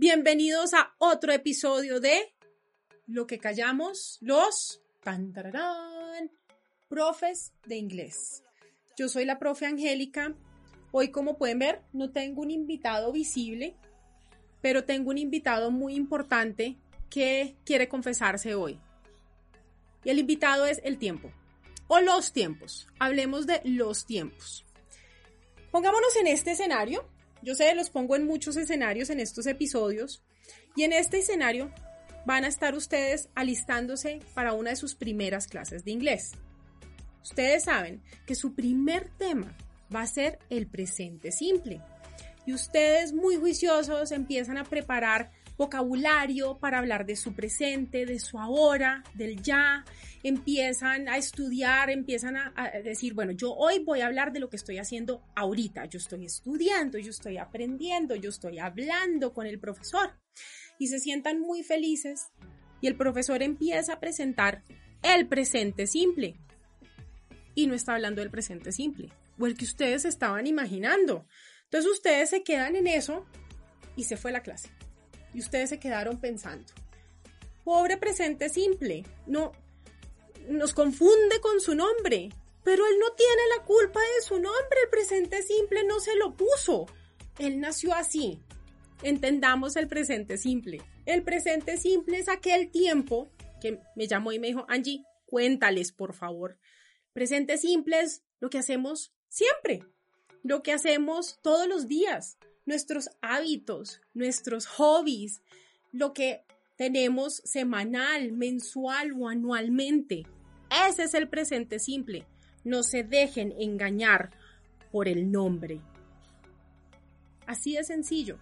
Bienvenidos a otro episodio de Lo que callamos los profes de inglés. Yo soy la profe Angélica. Hoy, como pueden ver, no tengo un invitado visible, pero tengo un invitado muy importante que quiere confesarse hoy. Y el invitado es el tiempo o los tiempos. Hablemos de los tiempos. Pongámonos en este escenario yo sé, los pongo en muchos escenarios en estos episodios y en este escenario van a estar ustedes alistándose para una de sus primeras clases de inglés. Ustedes saben que su primer tema va a ser el presente simple. Y ustedes muy juiciosos empiezan a preparar vocabulario para hablar de su presente, de su ahora, del ya, empiezan a estudiar, empiezan a, decir, bueno, yo hoy voy a hablar de lo que estoy haciendo ahorita, yo estoy estudiando, yo estoy aprendiendo, yo estoy hablando con el profesor y se sientan muy felices y el profesor empieza a presentar el presente simple. Y no está hablando del presente simple o el que ustedes estaban imaginando. Entonces ustedes se quedan en eso y se fue la clase y ustedes se quedaron pensando. Pobre presente simple, no nos confunde con su nombre, pero él no tiene la culpa de su nombre, el presente simple no se lo puso. Él nació así. Entendamos el presente simple. El presente simple es aquel tiempo que me llamó y me dijo, Angie, cuéntales, por favor. Presente simple es lo que hacemos siempre, lo que hacemos todos los días, nuestros hábitos, nuestros hobbies, lo que tenemos semanal, mensual o anualmente. Ese es el presente simple. No se dejen engañar por el nombre. Así de sencillo.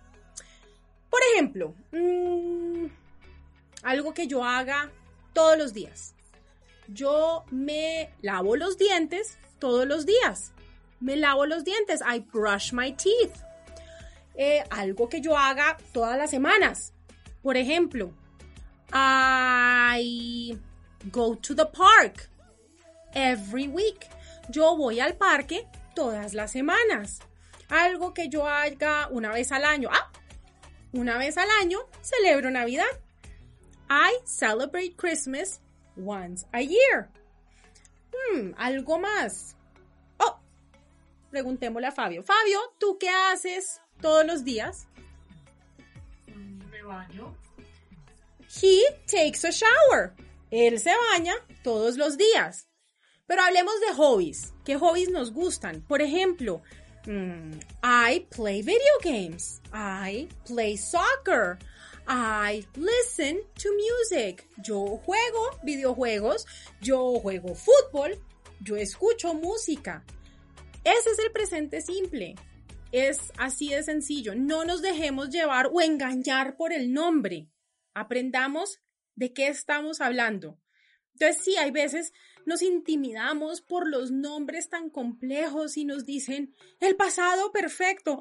Por ejemplo, mm, algo que yo haga todos los días. Yo me lavo los dientes todos los días. Me lavo los dientes. I brush my teeth. Eh, algo que yo haga todas las semanas. Por ejemplo, I go to the park every week. Yo voy al parque todas las semanas. Algo que yo haga una vez al año. Ah, una vez al año celebro Navidad. I celebrate Christmas once a year. Hmm, algo más. Oh, preguntémosle a Fabio. Fabio, ¿tú qué haces todos los días? Me baño. He takes a shower. Él se baña todos los días. Pero hablemos de hobbies. ¿Qué hobbies nos gustan? Por ejemplo, mm, I play video games. I play soccer. I listen to music. Yo juego videojuegos. Yo juego fútbol. Yo escucho música. Ese es el presente simple. Es así de sencillo. No nos dejemos llevar o engañar por el nombre. Aprendamos de qué estamos hablando. Entonces, sí, hay veces nos intimidamos por los nombres tan complejos y nos dicen el pasado perfecto.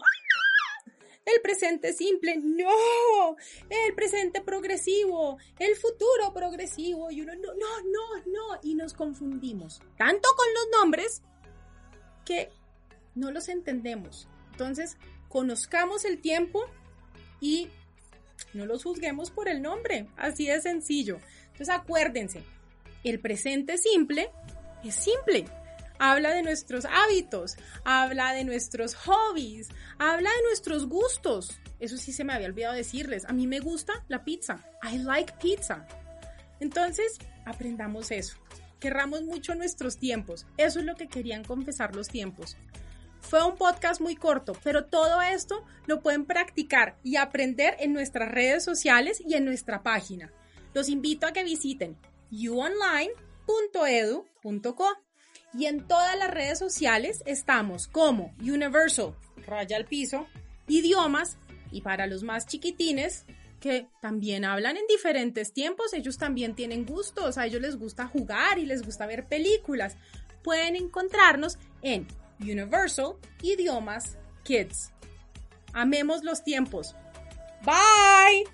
El presente simple, no, el presente progresivo, el futuro progresivo, y uno, no, no, no, no, y nos confundimos tanto con los nombres que no los entendemos. Entonces, conozcamos el tiempo y no los juzguemos por el nombre, así de sencillo. Entonces, acuérdense, el presente simple es simple. Habla de nuestros hábitos, habla de nuestros hobbies, habla de nuestros gustos. Eso sí se me había olvidado decirles. A mí me gusta la pizza. I like pizza. Entonces, aprendamos eso. Querramos mucho nuestros tiempos. Eso es lo que querían confesar los tiempos. Fue un podcast muy corto, pero todo esto lo pueden practicar y aprender en nuestras redes sociales y en nuestra página. Los invito a que visiten youonline.edu.co y en todas las redes sociales estamos como Universal, raya al piso, idiomas Y para los más chiquitines, que también hablan en diferentes tiempos, ellos también tienen gustos, a ellos les gusta jugar y les gusta ver películas. Pueden encontrarnos en Universal Idiomas Kids. Amemos los tiempos. Bye.